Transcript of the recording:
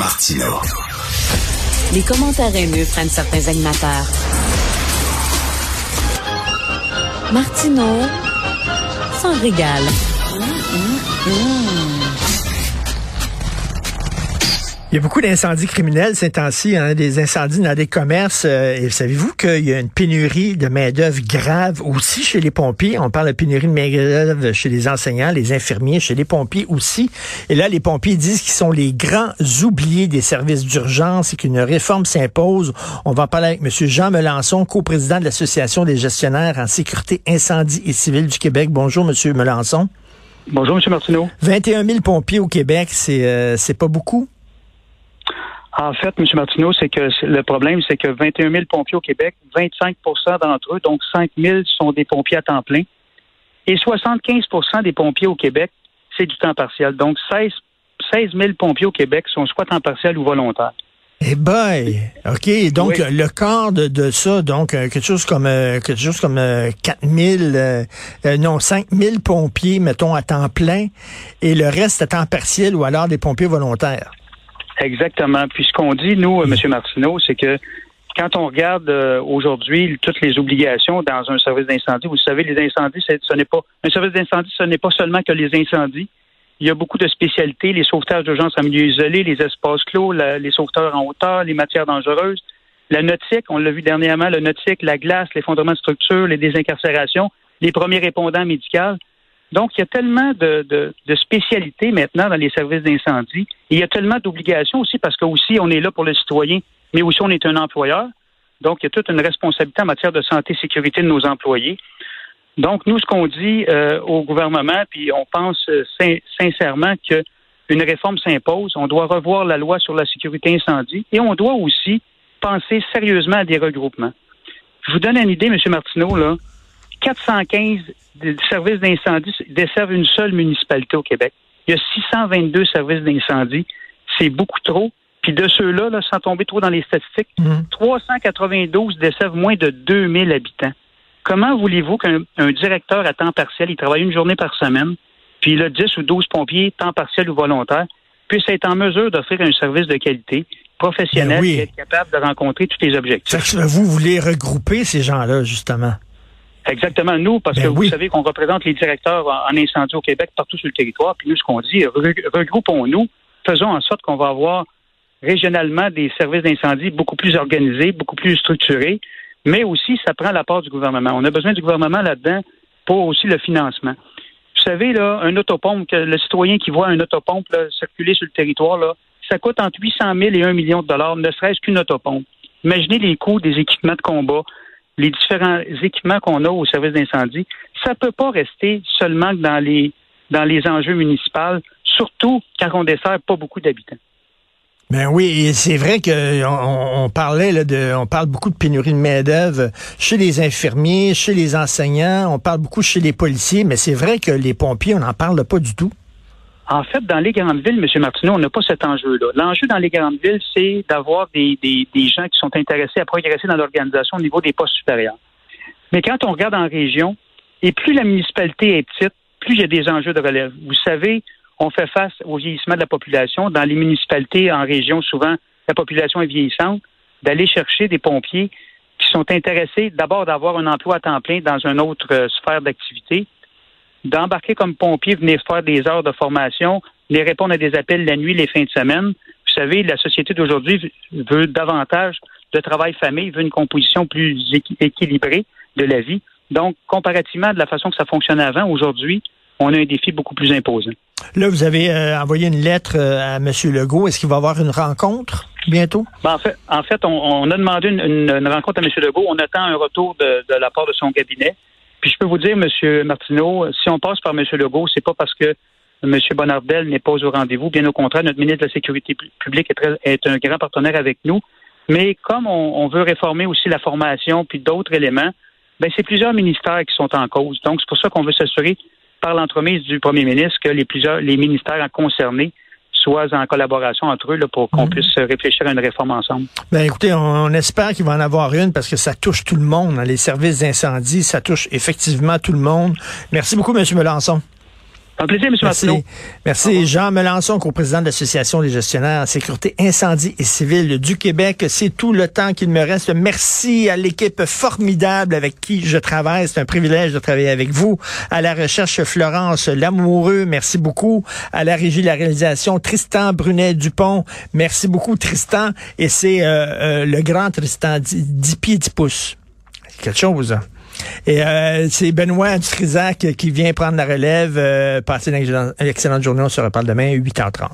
Martino. Les commentaires haineux prennent certains animateurs. Martino s'en régale. Il y a beaucoup d'incendies criminels ces temps-ci, hein, des incendies dans des commerces. Euh, et savez-vous qu'il y a une pénurie de main-d'œuvre grave aussi chez les pompiers? On parle de pénurie de main-d'œuvre chez les enseignants, les infirmiers, chez les pompiers aussi. Et là, les pompiers disent qu'ils sont les grands oubliés des services d'urgence et qu'une réforme s'impose. On va en parler avec M. Jean Melançon, coprésident de l'Association des gestionnaires en sécurité incendie et civile du Québec. Bonjour, M. Melançon. Bonjour, M. Martineau. 21 000 pompiers au Québec, c'est euh, c'est pas beaucoup? En fait, M. Martineau, c'est que le problème, c'est que 21 000 pompiers au Québec, 25% d'entre eux, donc 5 000, sont des pompiers à temps plein. Et 75% des pompiers au Québec, c'est du temps partiel. Donc 16, 16 000 pompiers au Québec sont soit temps partiel ou volontaires. Eh ben, OK. Donc, le quart de, ça, donc, euh, quelque chose comme, euh, quelque chose comme 4 euh, 000, non, 5 000 pompiers, mettons, à temps plein, et le reste à temps partiel ou alors des pompiers volontaires. Exactement. Puis ce qu'on dit, nous, M. Martineau, c'est que quand on regarde aujourd'hui toutes les obligations dans un service d'incendie, vous savez, les incendies, ce n'est pas un service d'incendie, ce n'est pas seulement que les incendies, il y a beaucoup de spécialités, les sauvetages d'urgence en milieu isolé, les espaces clos, les sauveteurs en hauteur, les matières dangereuses, la nautique, on l'a vu dernièrement, le nautique, la glace, l'effondrement de structure, les désincarcérations, les premiers répondants médicaux. Donc, il y a tellement de, de, spécialités maintenant dans les services d'incendie. il y a tellement d'obligations aussi parce que aussi on est là pour le citoyen, mais aussi on est un employeur. Donc, il y a toute une responsabilité en matière de santé et sécurité de nos employés. Donc, nous, ce qu'on dit euh, au gouvernement, puis on pense euh, sincèrement qu'une réforme s'impose, on doit revoir la loi sur la sécurité incendie et on doit aussi penser sérieusement à des regroupements. Je vous donne une idée, M. Martineau, là. 415 services d'incendie desservent une seule municipalité au Québec. Il y a 622 services d'incendie. C'est beaucoup trop. Puis de ceux-là, là, sans tomber trop dans les statistiques, 392 mmh. desservent moins de 2000 habitants. Comment voulez-vous qu'un directeur à temps partiel, il travaille une journée par semaine, puis il a 10 ou 12 pompiers, temps partiel ou volontaire, puisse être en mesure d'offrir un service de qualité professionnel ben et être capable de rencontrer tous les objectifs? vous voulez regrouper ces gens-là, justement? Exactement, nous, parce ben que vous savez qu'on représente les directeurs en incendie au Québec partout sur le territoire, puis nous, ce qu'on dit, regroupons-nous, faisons en sorte qu'on va avoir régionalement des services d'incendie beaucoup plus organisés, beaucoup plus structurés, mais aussi ça prend la part du gouvernement. On a besoin du gouvernement là-dedans pour aussi le financement. Vous savez, là, un autopompe, que le citoyen qui voit un autopompe circuler sur le territoire, là, ça coûte entre 800 000 et 1 million de dollars, ne serait-ce qu'une autopompe. Imaginez les coûts des équipements de combat, les différents équipements qu'on a au service d'incendie. Ça ne peut pas rester seulement dans les, enjeux municipaux, surtout quand on dessert pas beaucoup d'habitants. Ben oui, c'est vrai que on, parlait là, de, on parle beaucoup de pénurie de main d'œuvre chez les infirmiers, chez les enseignants, on parle beaucoup chez les policiers, mais c'est vrai que les pompiers, on n'en parle pas du tout. En fait, dans les grandes villes, M. Martineau, on n'a pas cet enjeu-là. L'enjeu dans les grandes villes, c'est d'avoir des, des, gens qui sont intéressés à progresser dans l'organisation au niveau des postes supérieurs. Mais quand on regarde en région, et plus la municipalité est petite, plus il y a des enjeux de relève. Vous savez, on fait face au vieillissement de la population. Dans les municipalités en région, souvent, la population est vieillissante. D'aller chercher des pompiers qui sont intéressés d'abord d'avoir un emploi à temps plein dans une autre euh, sphère d'activité, d'embarquer comme pompier, venir faire des heures de formation, venir répondre à des appels la nuit, les fins de semaine. Vous savez, la société d'aujourd'hui veut davantage de travail-famille, veut une composition plus équilibrée de la vie. Donc, comparativement de la façon que ça fonctionnait avant, aujourd'hui, on a un défi beaucoup plus imposant. Là, vous avez euh, envoyé une lettre euh, à M. Legault. Est-ce qu'il va y avoir une rencontre bientôt? Ben, en fait, on, a demandé une, rencontre à M. Legault. On attend un retour de, la part de son cabinet. Puis je peux vous dire, M. Martineau, si on passe par M. Legault, c'est pas parce que M. Bonardel n'est pas au rendez-vous. Bien au contraire, notre ministre de la Sécurité publique est, un grand partenaire avec nous. Mais comme on, veut réformer aussi la formation puis d'autres éléments, ben c'est plusieurs ministères qui sont en cause. Donc, c'est pour ça qu'on veut s'assurer par l'entremise du premier ministre que les plusieurs les ministères concernés soient en collaboration entre eux là, pour qu'on mhm. puisse réfléchir à une réforme ensemble. Ben écoutez, on, espère qu'il va en avoir une parce que ça touche tout le monde. Hein, les services d'incendie, ça touche effectivement tout le monde. Merci beaucoup, M. Melançon. Un plaisir, M. Merci. Merci. Jean Melançon, co-président de l'Association des gestionnaires en sécurité incendie et civile du Québec. C'est tout le temps qu'il me reste. Merci à l'équipe formidable avec qui je travaille. C'est un privilège de travailler avec vous. À la recherche, Florence Lamoureux. Merci beaucoup. À la régie de la réalisation, Tristan Brunet-Dupont. Merci beaucoup, Tristan. Et c'est euh, euh, le grand Tristan, 10 pieds 10 pouces. Quelque chose. Et euh, c'est Benoît Dutrisac qui vient prendre la relève. Euh, passez une excellente journée. On se reparle demain à 8h30.